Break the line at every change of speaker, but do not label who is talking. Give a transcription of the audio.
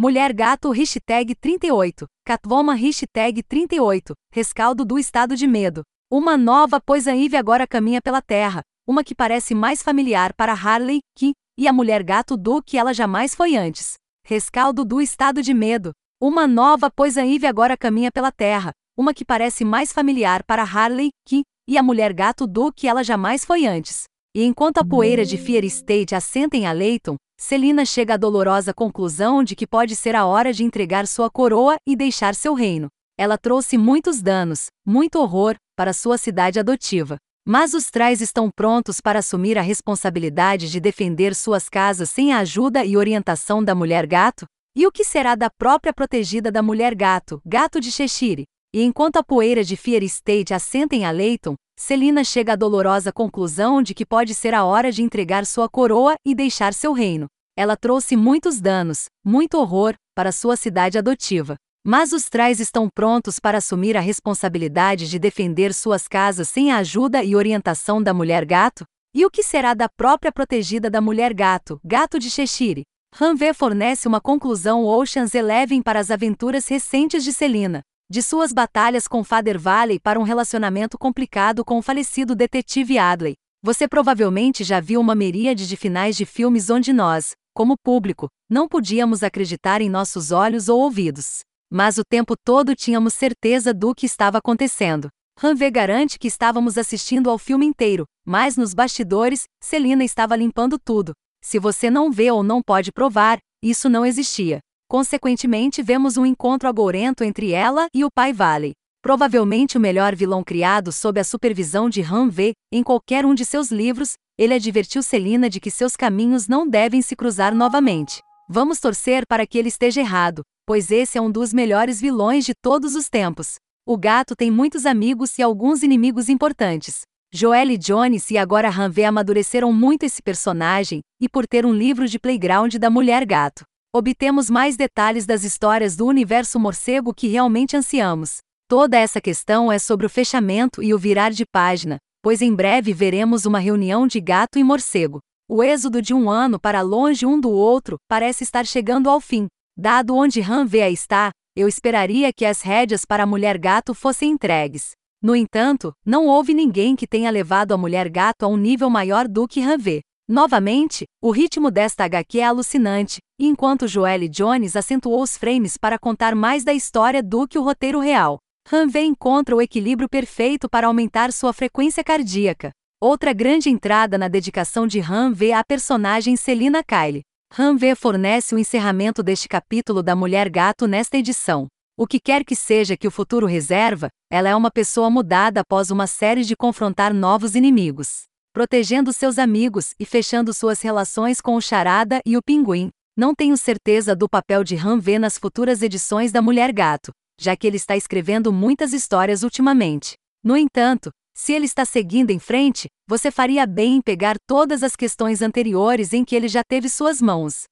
Mulher Gato Hashtag 38. Catwoman Hashtag 38. Rescaldo do estado de medo. Uma nova pois a agora caminha pela Terra. Uma que parece mais familiar para Harley, que, e a Mulher Gato do que ela jamais foi antes. Rescaldo do estado de medo. Uma nova pois a agora caminha pela Terra. Uma que parece mais familiar para Harley, que, e a Mulher Gato do que ela jamais foi antes. E enquanto a poeira de Fear State assenta em Aleiton, Celina chega à dolorosa conclusão de que pode ser a hora de entregar sua coroa e deixar seu reino. Ela trouxe muitos danos, muito horror, para sua cidade adotiva. Mas os Trais estão prontos para assumir a responsabilidade de defender suas casas sem a ajuda e orientação da mulher gato? E o que será da própria protegida da mulher gato, gato de Cheshire? E enquanto a poeira de Fear State assenta em Aleiton, Celina chega à dolorosa conclusão de que pode ser a hora de entregar sua coroa e deixar seu reino. Ela trouxe muitos danos, muito horror, para sua cidade adotiva. Mas os Trais estão prontos para assumir a responsabilidade de defender suas casas sem a ajuda e orientação da mulher gato? E o que será da própria protegida da mulher gato, gato de Cheshire? Ranvé fornece uma conclusão Ocean's Eleven para as aventuras recentes de Celina de suas batalhas com Father Valley para um relacionamento complicado com o falecido detetive Adley. Você provavelmente já viu uma miríade de finais de filmes onde nós, como público, não podíamos acreditar em nossos olhos ou ouvidos. Mas o tempo todo tínhamos certeza do que estava acontecendo. Ranvé garante que estávamos assistindo ao filme inteiro, mas nos bastidores, Celina estava limpando tudo. Se você não vê ou não pode provar, isso não existia. Consequentemente, vemos um encontro agourento entre ela e o pai Valley. Provavelmente o melhor vilão criado sob a supervisão de Han V. Em qualquer um de seus livros, ele advertiu Celina de que seus caminhos não devem se cruzar novamente. Vamos torcer para que ele esteja errado, pois esse é um dos melhores vilões de todos os tempos. O gato tem muitos amigos e alguns inimigos importantes. Joel Jones e agora Han V amadureceram muito esse personagem, e por ter um livro de playground da mulher gato obtemos mais detalhes das histórias do universo morcego que realmente ansiamos. Toda essa questão é sobre o fechamento e o virar de página, pois em breve veremos uma reunião de gato e morcego. O êxodo de um ano para longe um do outro parece estar chegando ao fim. Dado onde Han Vea está, eu esperaria que as rédeas para a mulher gato fossem entregues. No entanto, não houve ninguém que tenha levado a mulher gato a um nível maior do que Han Ve. Novamente, o ritmo desta HQ é alucinante, enquanto Joelle Jones acentuou os frames para contar mais da história do que o roteiro real, Hanvey encontra o equilíbrio perfeito para aumentar sua frequência cardíaca. Outra grande entrada na dedicação de Hanvey à personagem Selina Kyle. Hanvey fornece o encerramento deste capítulo da Mulher Gato nesta edição. O que quer que seja que o futuro reserva, ela é uma pessoa mudada após uma série de confrontar novos inimigos protegendo seus amigos e fechando suas relações com o Charada e o Pinguim. Não tenho certeza do papel de Han V nas futuras edições da Mulher Gato, já que ele está escrevendo muitas histórias ultimamente. No entanto, se ele está seguindo em frente, você faria bem em pegar todas as questões anteriores em que ele já teve suas mãos.